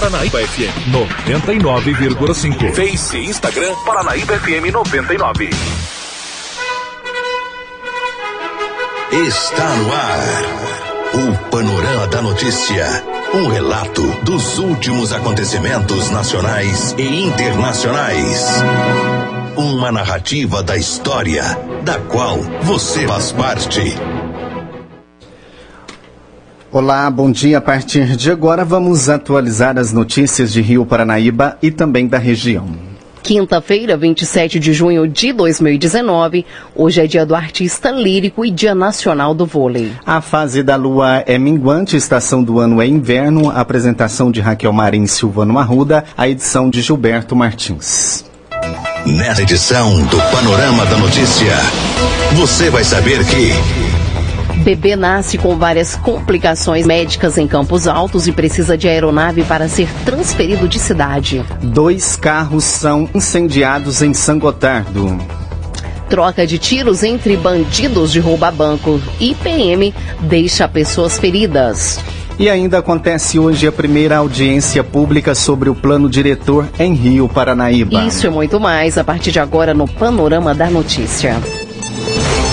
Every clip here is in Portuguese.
Paranaíba FM 99,5. Face e Instagram Paranaíba FM 99. Está no ar. O Panorama da Notícia. Um relato dos últimos acontecimentos nacionais e internacionais. Uma narrativa da história, da qual você faz parte. Olá, bom dia. A partir de agora vamos atualizar as notícias de Rio Paranaíba e também da região. Quinta-feira, 27 de junho de 2019. Hoje é dia do artista lírico e dia nacional do vôlei. A fase da lua é minguante, estação do ano é inverno. Apresentação de Raquel Marim Silvano Arruda, a edição de Gilberto Martins. Nessa edição do Panorama da Notícia, você vai saber que. Bebê nasce com várias complicações médicas em Campos Altos e precisa de aeronave para ser transferido de cidade. Dois carros são incendiados em São Gotardo. Troca de tiros entre bandidos de rouba-banco e PM deixa pessoas feridas. E ainda acontece hoje a primeira audiência pública sobre o plano diretor em Rio Paranaíba. Isso e muito mais a partir de agora no Panorama da Notícia.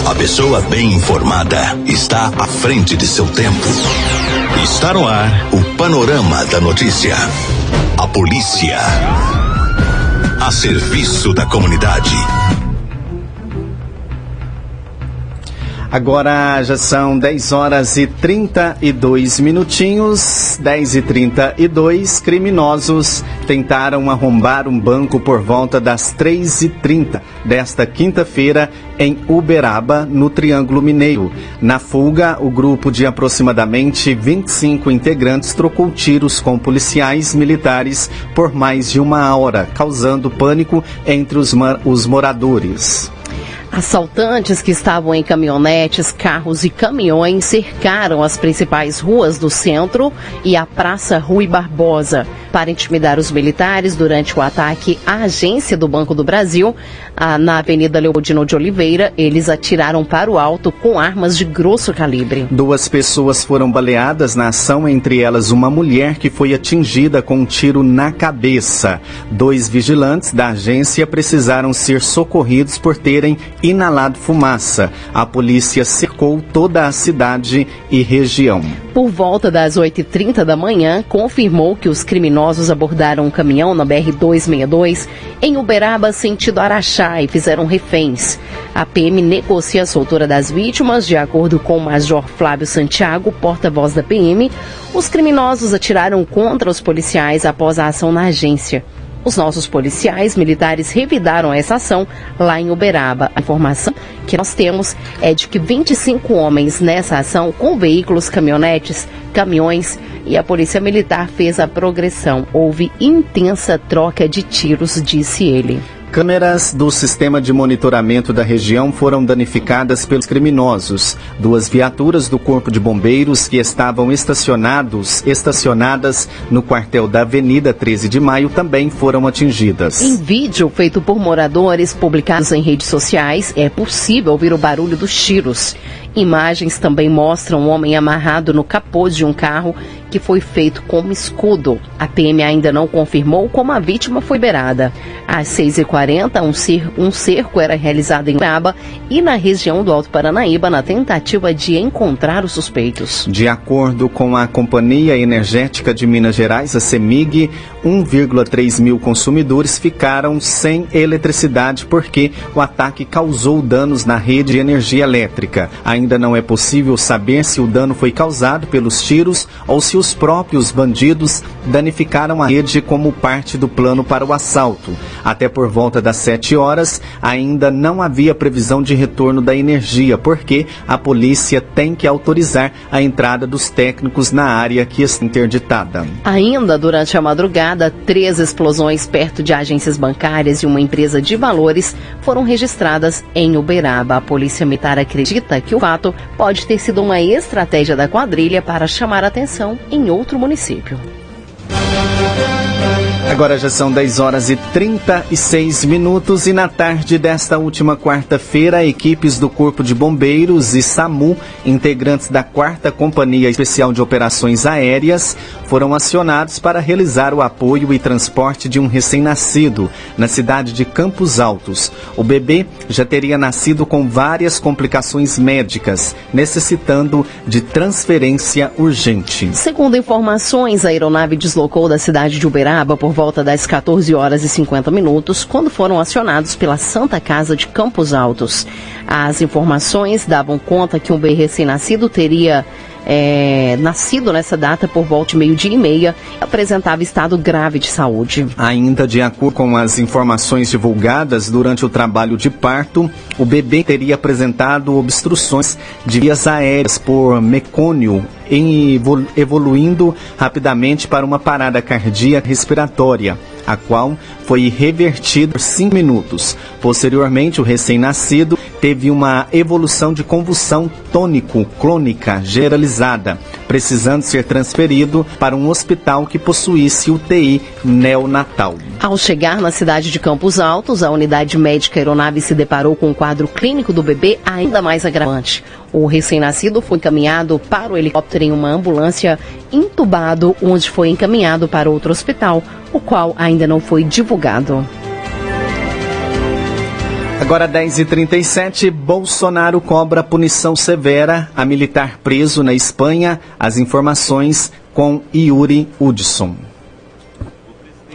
A pessoa bem informada está à frente de seu tempo. Está no ar o Panorama da Notícia. A polícia. A serviço da comunidade. Agora já são 10 horas e 32 minutinhos. 10 e 32 criminosos tentaram arrombar um banco por volta das 3 e 30 desta quinta-feira em Uberaba, no Triângulo Mineiro. Na fuga, o grupo de aproximadamente 25 integrantes trocou tiros com policiais militares por mais de uma hora, causando pânico entre os, os moradores. Assaltantes que estavam em caminhonetes, carros e caminhões cercaram as principais ruas do centro e a Praça Rui Barbosa para intimidar os militares durante o ataque à agência do Banco do Brasil, na Avenida Leopoldino de Oliveira. Eles atiraram para o alto com armas de grosso calibre. Duas pessoas foram baleadas na ação, entre elas uma mulher que foi atingida com um tiro na cabeça. Dois vigilantes da agência precisaram ser socorridos por terem inalado fumaça. A polícia cercou toda a cidade e região. Por volta das 8h30 da manhã, confirmou que os criminosos abordaram um caminhão na BR-262 em Uberaba, sentido Araxá, e fizeram reféns. A PM negocia a soltura das vítimas, de acordo com o Major Flávio Santiago, porta-voz da PM. Os criminosos atiraram contra os policiais após a ação na agência. Os nossos policiais militares revidaram essa ação lá em Uberaba. A informação que nós temos é de que 25 homens nessa ação com veículos, caminhonetes, caminhões e a Polícia Militar fez a progressão. Houve intensa troca de tiros, disse ele. Câmeras do sistema de monitoramento da região foram danificadas pelos criminosos. Duas viaturas do Corpo de Bombeiros que estavam estacionados, estacionadas no quartel da Avenida 13 de Maio também foram atingidas. Em vídeo feito por moradores publicados em redes sociais, é possível ouvir o barulho dos tiros. Imagens também mostram um homem amarrado no capô de um carro que foi feito como escudo. A PM ainda não confirmou como a vítima foi beirada. Às 6h40, um, cer um cerco era realizado em Braba e na região do Alto Paranaíba na tentativa de encontrar os suspeitos. De acordo com a Companhia Energética de Minas Gerais, a CEMIG, 1,3 mil consumidores ficaram sem eletricidade porque o ataque causou danos na rede de energia elétrica. Ainda não é possível saber se o dano foi causado pelos tiros ou se os próprios bandidos danificaram a rede como parte do plano para o assalto. Até por volta das 7 horas, ainda não havia previsão de retorno da energia, porque a polícia tem que autorizar a entrada dos técnicos na área que está interditada. Ainda durante a madrugada, três explosões perto de agências bancárias e uma empresa de valores foram registradas em Uberaba. A polícia militar acredita que o fato pode ter sido uma estratégia da quadrilha para chamar atenção em outro município. Agora já são 10 horas e 36 minutos e na tarde desta última quarta-feira, equipes do Corpo de Bombeiros e SAMU, integrantes da 4 Companhia Especial de Operações Aéreas, foram acionados para realizar o apoio e transporte de um recém-nascido na cidade de Campos Altos. O bebê já teria nascido com várias complicações médicas, necessitando de transferência urgente. Segundo informações, a aeronave deslocou da cidade de Uberaba por volta das 14 horas e 50 minutos, quando foram acionados pela Santa Casa de Campos Altos. As informações davam conta que um bebê recém-nascido teria é, nascido nessa data por volta de meio-dia e meia, apresentava estado grave de saúde. Ainda de acordo com as informações divulgadas durante o trabalho de parto, o bebê teria apresentado obstruções de vias aéreas por mecônio evoluindo rapidamente para uma parada cardíaca respiratória, a qual foi revertida por 5 minutos. Posteriormente, o recém-nascido teve uma evolução de convulsão tônico-clônica generalizada, precisando ser transferido para um hospital que possuísse UTI neonatal. Ao chegar na cidade de Campos Altos, a unidade médica aeronave se deparou com um quadro clínico do bebê ainda mais agravante. O recém-nascido foi encaminhado para o helicóptero em uma ambulância intubado, onde foi encaminhado para outro hospital, o qual ainda não foi divulgado. Agora 10h37, Bolsonaro cobra punição severa a militar preso na Espanha. As informações com Yuri Hudson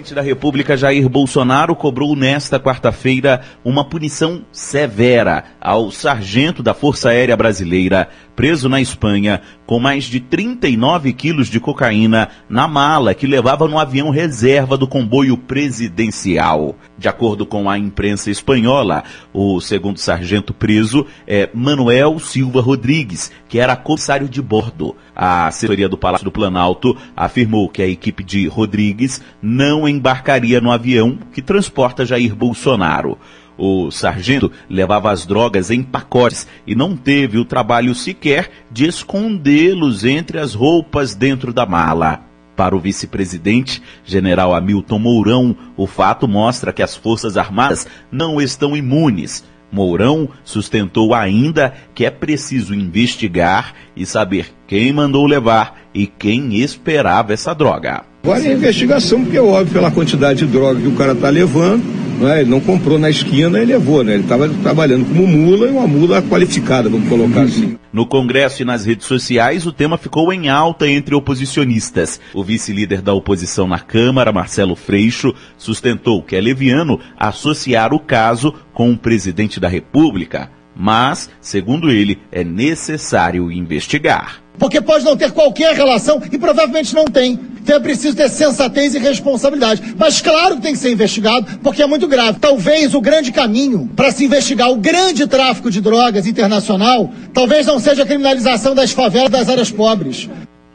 presidente da República Jair Bolsonaro cobrou nesta quarta-feira uma punição severa ao sargento da Força Aérea Brasileira, preso na Espanha, com mais de 39 quilos de cocaína na mala que levava no avião reserva do comboio presidencial. De acordo com a imprensa espanhola, o segundo sargento preso é Manuel Silva Rodrigues, que era comissário de bordo. A assessoria do Palácio do Planalto afirmou que a equipe de Rodrigues não embarcaria no avião que transporta Jair Bolsonaro. O sargento levava as drogas em pacotes e não teve o trabalho sequer de escondê-los entre as roupas dentro da mala. Para o vice-presidente, general Hamilton Mourão, o fato mostra que as Forças Armadas não estão imunes. Mourão sustentou ainda que é preciso investigar e saber quem mandou levar e quem esperava essa droga. Agora é investigação, porque é óbvio pela quantidade de droga que o cara está levando, né? ele não comprou na esquina e levou, né? ele estava trabalhando como mula e uma mula qualificada, vamos colocar assim. No Congresso e nas redes sociais, o tema ficou em alta entre oposicionistas. O vice-líder da oposição na Câmara, Marcelo Freixo, sustentou que é leviano associar o caso com o presidente da República. Mas, segundo ele, é necessário investigar. Porque pode não ter qualquer relação e provavelmente não tem. Então é preciso ter sensatez e responsabilidade. Mas claro que tem que ser investigado, porque é muito grave. Talvez o grande caminho para se investigar o grande tráfico de drogas internacional, talvez não seja a criminalização das favelas das áreas pobres.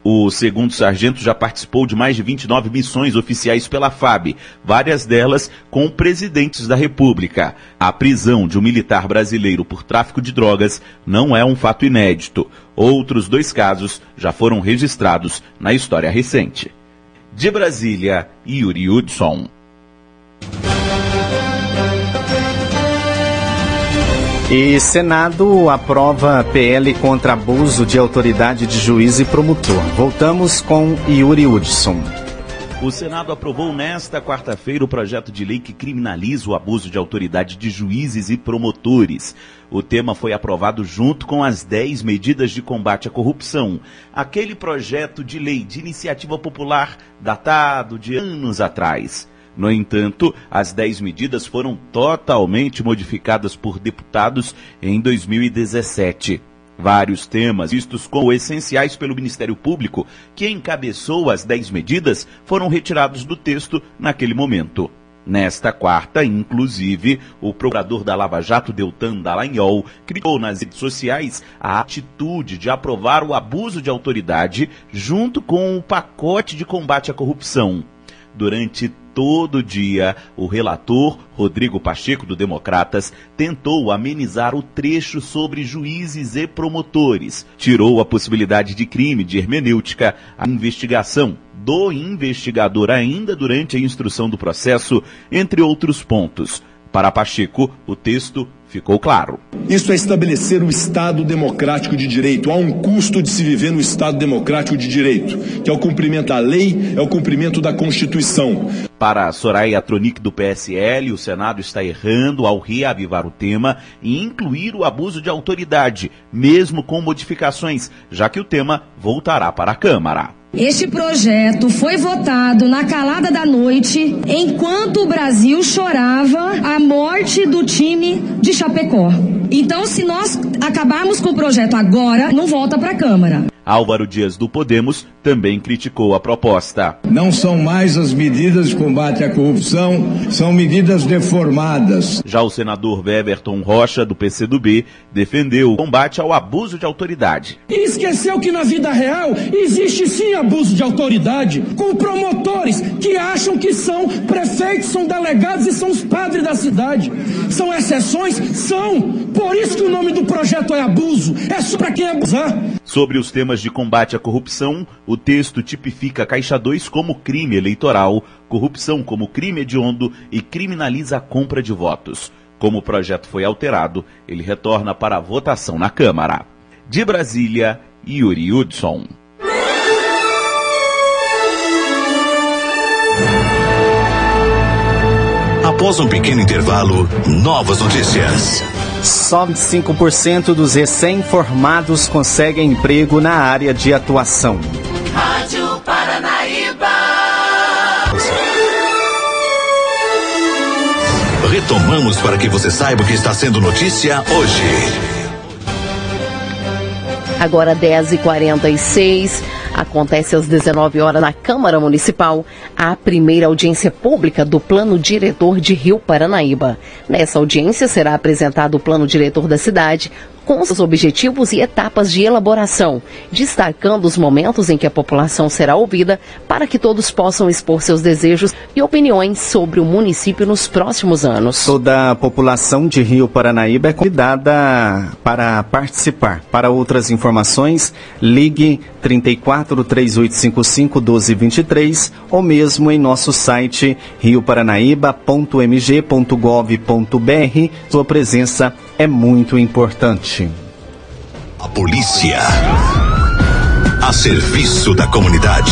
O segundo sargento já participou de mais de 29 missões oficiais pela FAB, várias delas com presidentes da República. A prisão de um militar brasileiro por tráfico de drogas não é um fato inédito. Outros dois casos já foram registrados na história recente. De Brasília, Yuri Hudson. E Senado aprova PL contra abuso de autoridade de juiz e promotor. Voltamos com Yuri Hudson. O Senado aprovou nesta quarta-feira o projeto de lei que criminaliza o abuso de autoridade de juízes e promotores. O tema foi aprovado junto com as 10 medidas de combate à corrupção. Aquele projeto de lei de iniciativa popular datado de anos atrás. No entanto, as 10 medidas foram totalmente modificadas por deputados em 2017. Vários temas vistos como essenciais pelo Ministério Público, que encabeçou as 10 medidas, foram retirados do texto naquele momento. Nesta quarta, inclusive, o procurador da Lava Jato, Deltan Dallagnol, criticou nas redes sociais a atitude de aprovar o abuso de autoridade junto com o pacote de combate à corrupção. Durante todo dia, o relator Rodrigo Pacheco, do Democratas, tentou amenizar o trecho sobre juízes e promotores. Tirou a possibilidade de crime de hermenêutica, a investigação do investigador ainda durante a instrução do processo, entre outros pontos. Para Pacheco, o texto ficou claro. Isso é estabelecer o Estado democrático de direito. Há um custo de se viver no Estado democrático de direito, que é o cumprimento da lei, é o cumprimento da Constituição. Para Soraya Tronic do PSL, o Senado está errando ao reavivar o tema e incluir o abuso de autoridade, mesmo com modificações, já que o tema voltará para a Câmara. Este projeto foi votado na calada da noite, enquanto o Brasil chorava a morte do time de Chapecó. Então, se nós acabarmos com o projeto agora, não volta para a Câmara. Álvaro Dias do Podemos também criticou a proposta. Não são mais as medidas de combate à corrupção, são medidas deformadas. Já o senador Weberton Rocha, do PCdoB, defendeu o combate ao abuso de autoridade. E esqueceu que na vida real existe sim abuso de autoridade, com promotores que acham que são prefeitos, são delegados e são os padres da cidade. São exceções? São. Por isso que o nome do projeto é abuso. É só para quem abusar. Sobre os temas de combate à corrupção, o texto tipifica Caixa 2 como crime eleitoral, corrupção como crime hediondo e criminaliza a compra de votos. Como o projeto foi alterado, ele retorna para a votação na Câmara. De Brasília, Yuri Hudson. Após um pequeno intervalo, novas notícias. Só 5% dos recém-formados conseguem emprego na área de atuação. Rádio Paranaíba. Retomamos para que você saiba o que está sendo notícia hoje. Agora 10h46. Acontece às 19 horas na Câmara Municipal a primeira audiência pública do Plano Diretor de Rio Paranaíba. Nessa audiência será apresentado o plano diretor da cidade, com seus objetivos e etapas de elaboração, destacando os momentos em que a população será ouvida para que todos possam expor seus desejos e opiniões sobre o município nos próximos anos. Toda a população de Rio Paranaíba é convidada para participar. Para outras informações, ligue 34 3855 1223 ou mesmo em nosso site rioparanaíba.mg.gov.br. Sua presença é muito importante. A polícia. A serviço da comunidade.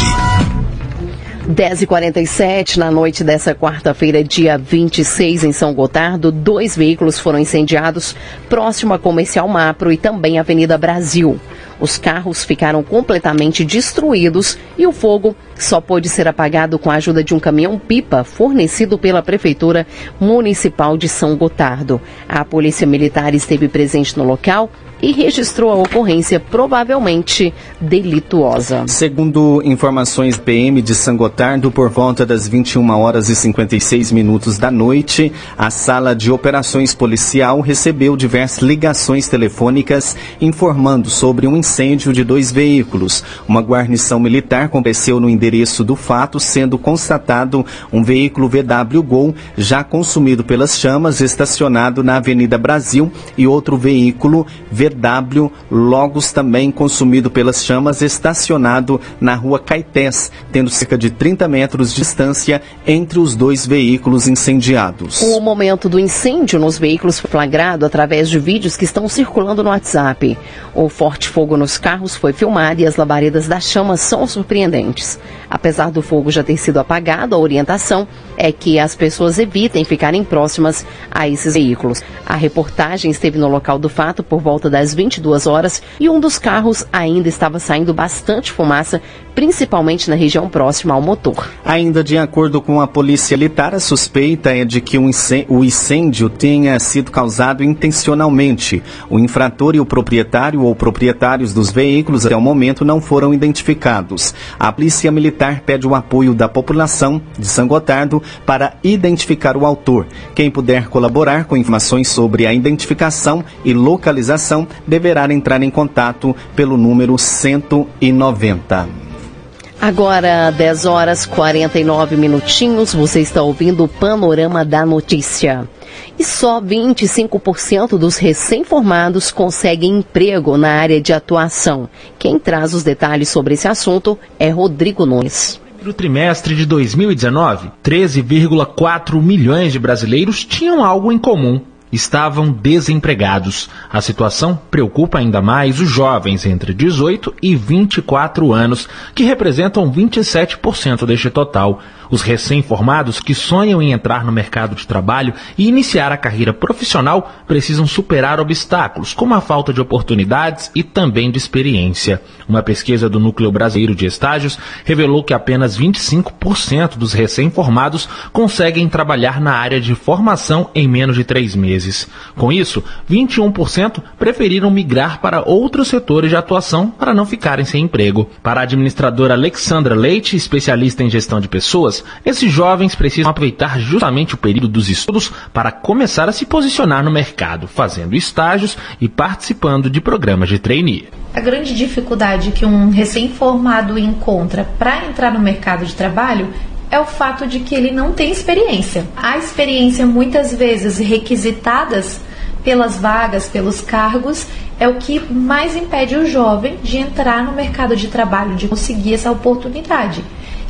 10h47, na noite dessa quarta-feira, dia 26, em São Gotardo, dois veículos foram incendiados próximo à Comercial Mapro e também à Avenida Brasil. Os carros ficaram completamente destruídos e o fogo só pôde ser apagado com a ajuda de um caminhão-pipa fornecido pela Prefeitura Municipal de São Gotardo. A Polícia Militar esteve presente no local e registrou a ocorrência provavelmente delituosa. Segundo informações PM de São Gotardo, por volta das 21 horas e 56 minutos da noite, a sala de operações policial recebeu diversas ligações telefônicas informando sobre um incêndio de dois veículos. Uma guarnição militar compareceu no endereço do fato, sendo constatado um veículo VW Gol já consumido pelas chamas, estacionado na Avenida Brasil, e outro veículo VW Logos também consumido pelas chamas, estacionado na rua Caetés, tendo cerca de 30 metros de distância entre os dois veículos incendiados. O momento do incêndio nos veículos foi flagrado através de vídeos que estão circulando no WhatsApp. O forte fogo nos carros foi filmado e as labaredas das chamas são surpreendentes. Apesar do fogo já ter sido apagado, a orientação é que as pessoas evitem ficarem próximas a esses veículos. A reportagem esteve no local do fato por volta das 22 horas e um dos carros ainda estava saindo bastante fumaça, principalmente na região próxima ao motor. Ainda de acordo com a polícia militar, a suspeita é de que o incêndio tenha sido causado intencionalmente. O infrator e o proprietário ou proprietários dos veículos até o momento não foram identificados. A polícia militar pede o apoio da população de São Gotardo para identificar o autor. Quem puder colaborar com informações sobre a identificação e localização deverá entrar em contato pelo número 190. Agora, 10 horas 49 minutinhos, você está ouvindo o Panorama da Notícia. E só 25% dos recém-formados conseguem emprego na área de atuação. Quem traz os detalhes sobre esse assunto é Rodrigo Nunes. No trimestre de 2019, 13,4 milhões de brasileiros tinham algo em comum estavam desempregados. A situação preocupa ainda mais os jovens entre 18 e 24 anos, que representam 27% deste total. Os recém-formados que sonham em entrar no mercado de trabalho e iniciar a carreira profissional precisam superar obstáculos, como a falta de oportunidades e também de experiência. Uma pesquisa do Núcleo Brasileiro de Estágios revelou que apenas 25% dos recém-formados conseguem trabalhar na área de formação em menos de três meses. Com isso, 21% preferiram migrar para outros setores de atuação para não ficarem sem emprego. Para a administradora Alexandra Leite, especialista em gestão de pessoas, esses jovens precisam aproveitar justamente o período dos estudos para começar a se posicionar no mercado, fazendo estágios e participando de programas de trainee. A grande dificuldade que um recém-formado encontra para entrar no mercado de trabalho é o fato de que ele não tem experiência. A experiência muitas vezes requisitadas pelas vagas, pelos cargos, é o que mais impede o jovem de entrar no mercado de trabalho, de conseguir essa oportunidade.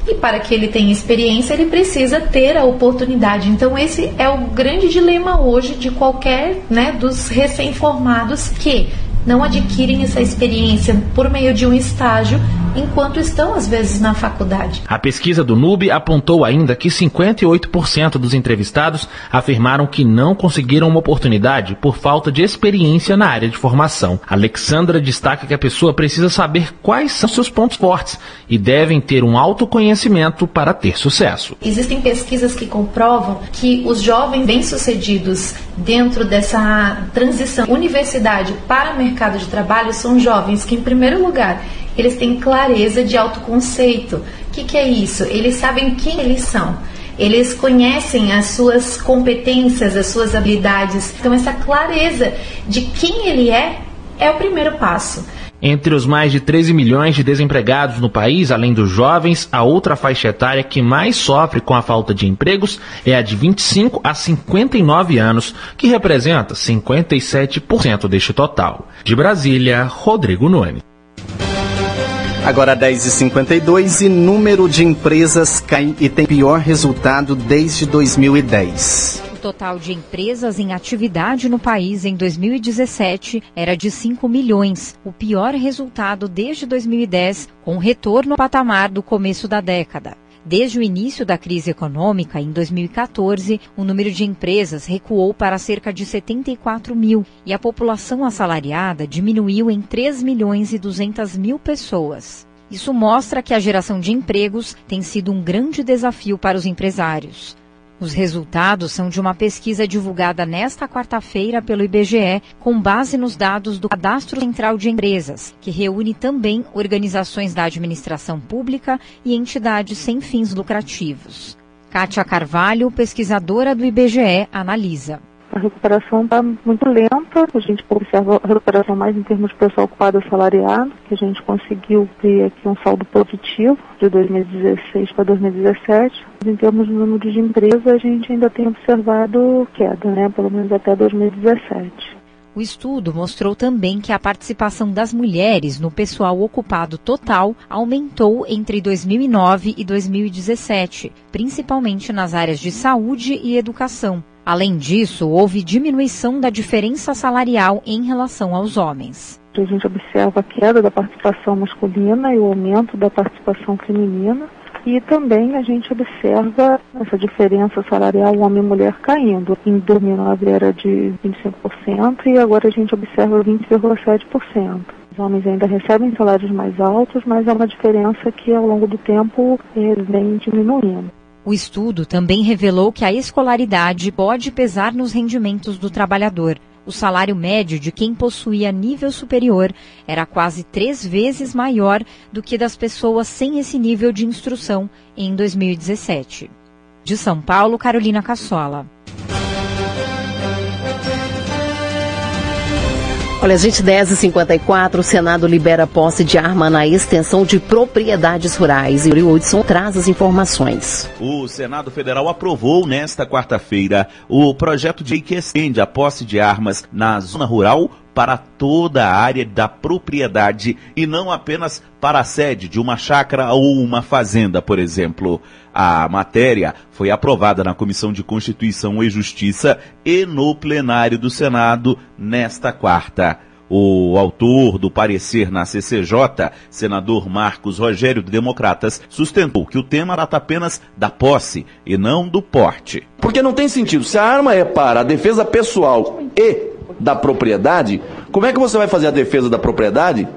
E para que ele tenha experiência, ele precisa ter a oportunidade. Então, esse é o grande dilema hoje de qualquer né, dos recém-formados que não adquirem essa experiência por meio de um estágio enquanto estão às vezes na faculdade. A pesquisa do NUB apontou ainda que 58% dos entrevistados afirmaram que não conseguiram uma oportunidade por falta de experiência na área de formação. Alexandra destaca que a pessoa precisa saber quais são seus pontos fortes e devem ter um autoconhecimento para ter sucesso. Existem pesquisas que comprovam que os jovens bem-sucedidos dentro dessa transição universidade para mercado de trabalho são jovens que, em primeiro lugar, eles têm clareza de autoconceito. O que, que é isso? Eles sabem quem eles são. Eles conhecem as suas competências, as suas habilidades. Então, essa clareza de quem ele é é o primeiro passo. Entre os mais de 13 milhões de desempregados no país, além dos jovens, a outra faixa etária que mais sofre com a falta de empregos é a de 25 a 59 anos, que representa 57% deste total. De Brasília, Rodrigo Nunes. Agora 10h52 e número de empresas cai e tem pior resultado desde 2010 O total de empresas em atividade no país em 2017 era de 5 milhões, o pior resultado desde 2010, com retorno ao patamar do começo da década. Desde o início da crise econômica, em 2014, o número de empresas recuou para cerca de 74 mil e a população assalariada diminuiu em 3 milhões e 200 mil pessoas. Isso mostra que a geração de empregos tem sido um grande desafio para os empresários. Os resultados são de uma pesquisa divulgada nesta quarta-feira pelo IBGE, com base nos dados do Cadastro Central de Empresas, que reúne também organizações da administração pública e entidades sem fins lucrativos. Kátia Carvalho, pesquisadora do IBGE, analisa. A recuperação está muito lenta, a gente observa a recuperação mais em termos de pessoal ocupado assalariado, que a gente conseguiu ter aqui um saldo positivo de 2016 para 2017. Em termos de número de empresas, a gente ainda tem observado queda, né, pelo menos até 2017. O estudo mostrou também que a participação das mulheres no pessoal ocupado total aumentou entre 2009 e 2017, principalmente nas áreas de saúde e educação. Além disso, houve diminuição da diferença salarial em relação aos homens. A gente observa a queda da participação masculina e o aumento da participação feminina. E também a gente observa essa diferença salarial homem e mulher caindo. Em 2009 era de 25% e agora a gente observa 20,7%. Os homens ainda recebem salários mais altos, mas é uma diferença que ao longo do tempo eh, vem diminuindo. O estudo também revelou que a escolaridade pode pesar nos rendimentos do trabalhador. O salário médio de quem possuía nível superior era quase três vezes maior do que das pessoas sem esse nível de instrução em 2017. De São Paulo, Carolina Cassola. Olha, gente, 10h54, o Senado libera posse de arma na extensão de propriedades rurais. E o Hudson traz as informações. O Senado Federal aprovou nesta quarta-feira o projeto de lei que estende a posse de armas na zona rural para toda a área da propriedade e não apenas para a sede de uma chácara ou uma fazenda, por exemplo. A matéria foi aprovada na Comissão de Constituição e Justiça e no plenário do Senado nesta quarta. O autor do parecer na CCJ, senador Marcos Rogério de Democratas, sustentou que o tema trata apenas da posse e não do porte. Porque não tem sentido. Se a arma é para a defesa pessoal e da propriedade, como é que você vai fazer a defesa da propriedade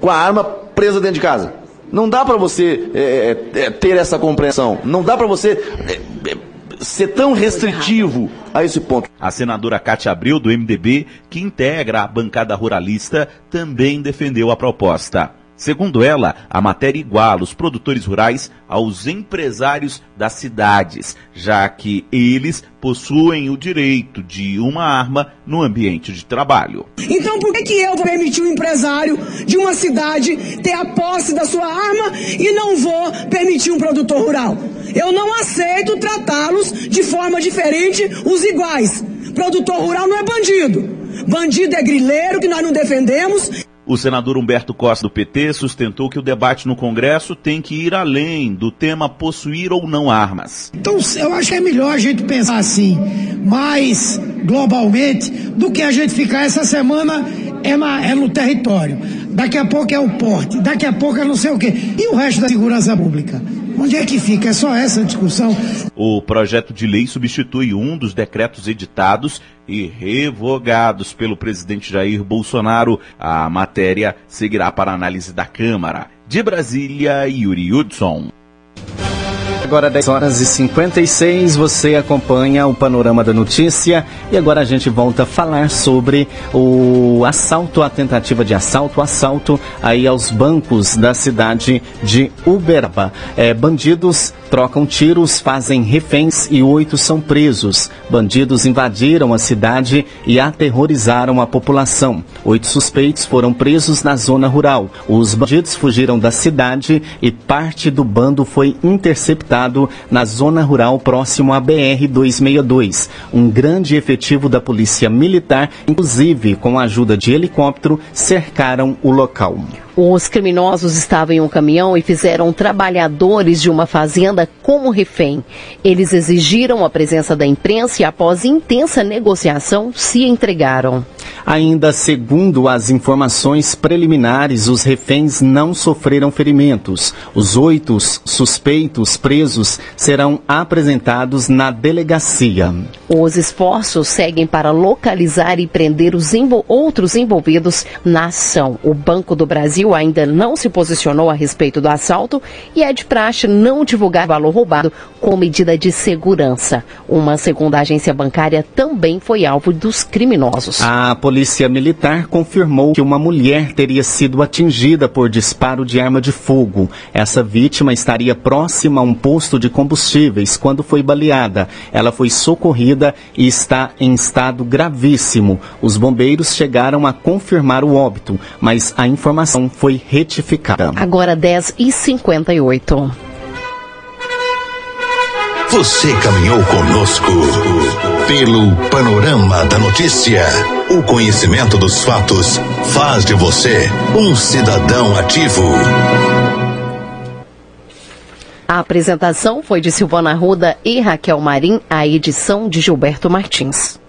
com a arma presa dentro de casa? Não dá para você é, é, ter essa compreensão. Não dá para você é, ser tão restritivo a esse ponto. A senadora Cátia Abreu, do MDB, que integra a bancada ruralista, também defendeu a proposta. Segundo ela, a matéria iguala os produtores rurais aos empresários das cidades, já que eles possuem o direito de uma arma no ambiente de trabalho. Então por que, que eu vou permitir o um empresário de uma cidade ter a posse da sua arma e não vou permitir um produtor rural? Eu não aceito tratá-los de forma diferente, os iguais. Produtor rural não é bandido. Bandido é grileiro que nós não defendemos. O senador Humberto Costa, do PT, sustentou que o debate no Congresso tem que ir além do tema possuir ou não armas. Então, eu acho que é melhor a gente pensar assim, mais globalmente, do que a gente ficar essa semana é, na, é no território. Daqui a pouco é o porte, daqui a pouco é não sei o quê. E o resto da segurança pública? Onde é que fica? É só essa discussão. O projeto de lei substitui um dos decretos editados e revogados pelo presidente Jair Bolsonaro. A matéria seguirá para análise da Câmara. De Brasília, Yuri Hudson. Agora 10 horas e 56, você acompanha o panorama da notícia e agora a gente volta a falar sobre o assalto, a tentativa de assalto, assalto aí aos bancos da cidade de Uberaba. É, bandidos trocam tiros, fazem reféns e oito são presos. Bandidos invadiram a cidade e aterrorizaram a população. Oito suspeitos foram presos na zona rural. Os bandidos fugiram da cidade e parte do bando foi interceptado na zona rural próximo à BR-262. Um grande efetivo da Polícia Militar, inclusive com a ajuda de helicóptero, cercaram o local. Os criminosos estavam em um caminhão e fizeram trabalhadores de uma fazenda como refém. Eles exigiram a presença da imprensa e, após intensa negociação, se entregaram. Ainda segundo as informações preliminares, os reféns não sofreram ferimentos. Os oito suspeitos presos serão apresentados na delegacia. Os esforços seguem para localizar e prender os envol outros envolvidos na ação. O Banco do Brasil ainda não se posicionou a respeito do assalto e é de praxe não divulgar valor roubado com medida de segurança. Uma segunda agência bancária também foi alvo dos criminosos. A polícia militar confirmou que uma mulher teria sido atingida por disparo de arma de fogo. Essa vítima estaria próxima a um posto de combustíveis quando foi baleada. Ela foi socorrida e está em estado gravíssimo. Os bombeiros chegaram a confirmar o óbito, mas a informação foi retificada. Agora 10 e 58. Você caminhou conosco pelo panorama da notícia. O conhecimento dos fatos faz de você um cidadão ativo. A apresentação foi de Silvana Ruda e Raquel Marim, a edição de Gilberto Martins.